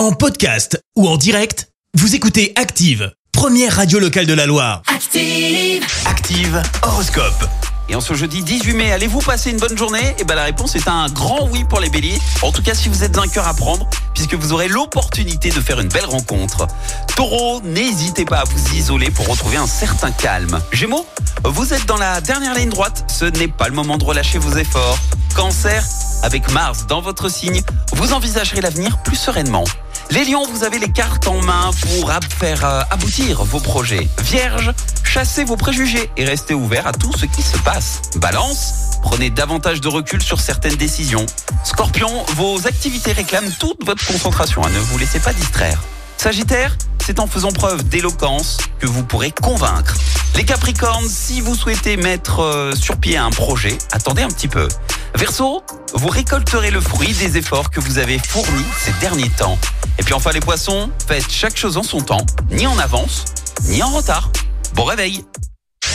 En podcast ou en direct, vous écoutez Active, première radio locale de la Loire. Active. Active Horoscope. Et en ce jeudi 18 mai, allez-vous passer une bonne journée? Et ben la réponse est un grand oui pour les béliers. En tout cas, si vous êtes un cœur à prendre, puisque vous aurez l'opportunité de faire une belle rencontre. Taureau, n'hésitez pas à vous isoler pour retrouver un certain calme. Gémeaux, vous êtes dans la dernière ligne droite. Ce n'est pas le moment de relâcher vos efforts. Cancer, avec Mars dans votre signe, vous envisagerez l'avenir plus sereinement. Les lions, vous avez les cartes en main pour faire euh, aboutir vos projets. Vierge, chassez vos préjugés et restez ouvert à tout ce qui se passe. Balance, prenez davantage de recul sur certaines décisions. Scorpion, vos activités réclament toute votre concentration. ne vous laissez pas distraire. Sagittaire, c'est en faisant preuve d'éloquence que vous pourrez convaincre. Les Capricornes, si vous souhaitez mettre euh, sur pied un projet, attendez un petit peu. Verseau, vous récolterez le fruit des efforts que vous avez fournis ces derniers temps. Et puis enfin les poissons, faites chaque chose en son temps, ni en avance, ni en retard. Bon réveil